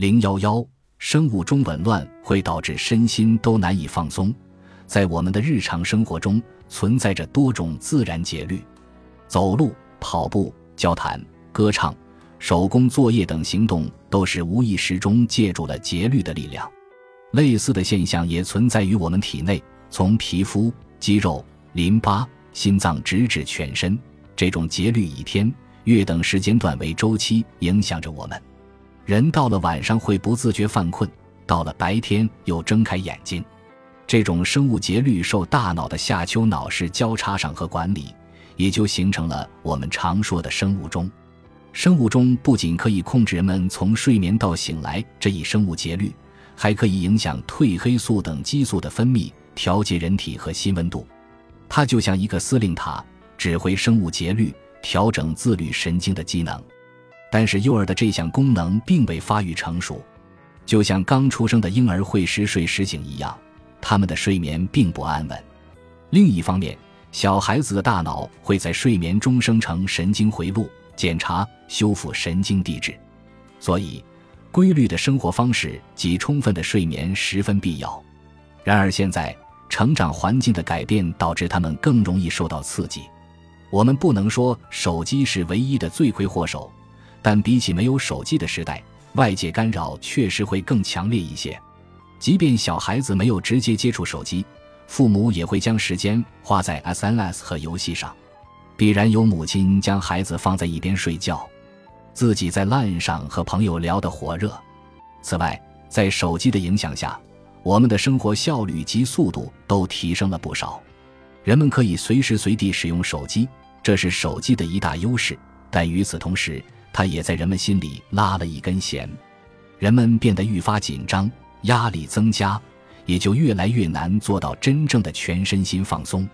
零幺幺，生物钟紊乱会导致身心都难以放松。在我们的日常生活中，存在着多种自然节律，走路、跑步、交谈、歌唱、手工作业等行动都是无意识中借助了节律的力量。类似的现象也存在于我们体内，从皮肤、肌肉、淋巴、心脏直至全身，这种节律以天、月等时间段为周期，影响着我们。人到了晚上会不自觉犯困，到了白天又睁开眼睛。这种生物节律受大脑的下丘脑室交叉上和管理，也就形成了我们常说的生物钟。生物钟不仅可以控制人们从睡眠到醒来这一生物节律，还可以影响褪黑素等激素的分泌，调节人体和心温度。它就像一个司令塔，指挥生物节律，调整自律神经的机能。但是幼儿的这项功能并未发育成熟，就像刚出生的婴儿会时睡时醒一样。他们的睡眠并不安稳。另一方面，小孩子的大脑会在睡眠中生成神经回路，检查、修复神经递质。所以，规律的生活方式及充分的睡眠十分必要。然而，现在成长环境的改变导致他们更容易受到刺激。我们不能说手机是唯一的罪魁祸首，但比起没有手机的时代，外界干扰确实会更强烈一些。即便小孩子没有直接接触手机，父母也会将时间花在 SNS 和游戏上。必然有母亲将孩子放在一边睡觉，自己在 LINE 上和朋友聊得火热。此外，在手机的影响下，我们的生活效率及速度都提升了不少。人们可以随时随地使用手机，这是手机的一大优势。但与此同时，他也在人们心里拉了一根弦，人们变得愈发紧张。压力增加，也就越来越难做到真正的全身心放松。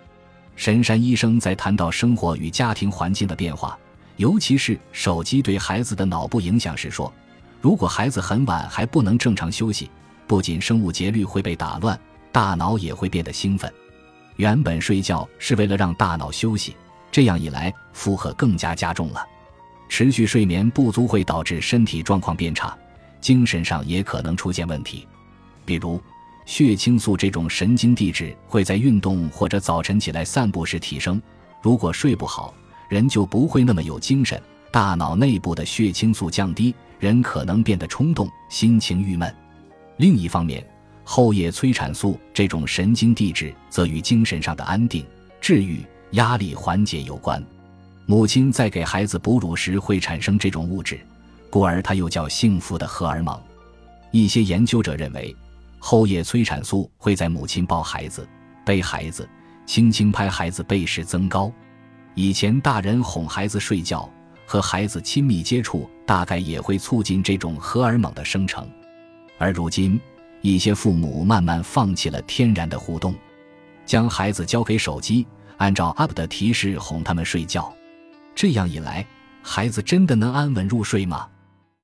神山医生在谈到生活与家庭环境的变化，尤其是手机对孩子的脑部影响时说：“如果孩子很晚还不能正常休息，不仅生物节律会被打乱，大脑也会变得兴奋。原本睡觉是为了让大脑休息，这样一来负荷更加加重了。持续睡眠不足会导致身体状况变差，精神上也可能出现问题。”比如，血清素这种神经递质会在运动或者早晨起来散步时提升。如果睡不好，人就不会那么有精神，大脑内部的血清素降低，人可能变得冲动，心情郁闷。另一方面，后叶催产素这种神经递质则与精神上的安定、治愈、压力缓解有关。母亲在给孩子哺乳时会产生这种物质，故而它又叫幸福的荷尔蒙。一些研究者认为。后叶催产素会在母亲抱孩子、背孩子、轻轻拍孩子背时增高。以前大人哄孩子睡觉和孩子亲密接触，大概也会促进这种荷尔蒙的生成。而如今，一些父母慢慢放弃了天然的互动，将孩子交给手机，按照 App 的提示哄他们睡觉。这样一来，孩子真的能安稳入睡吗？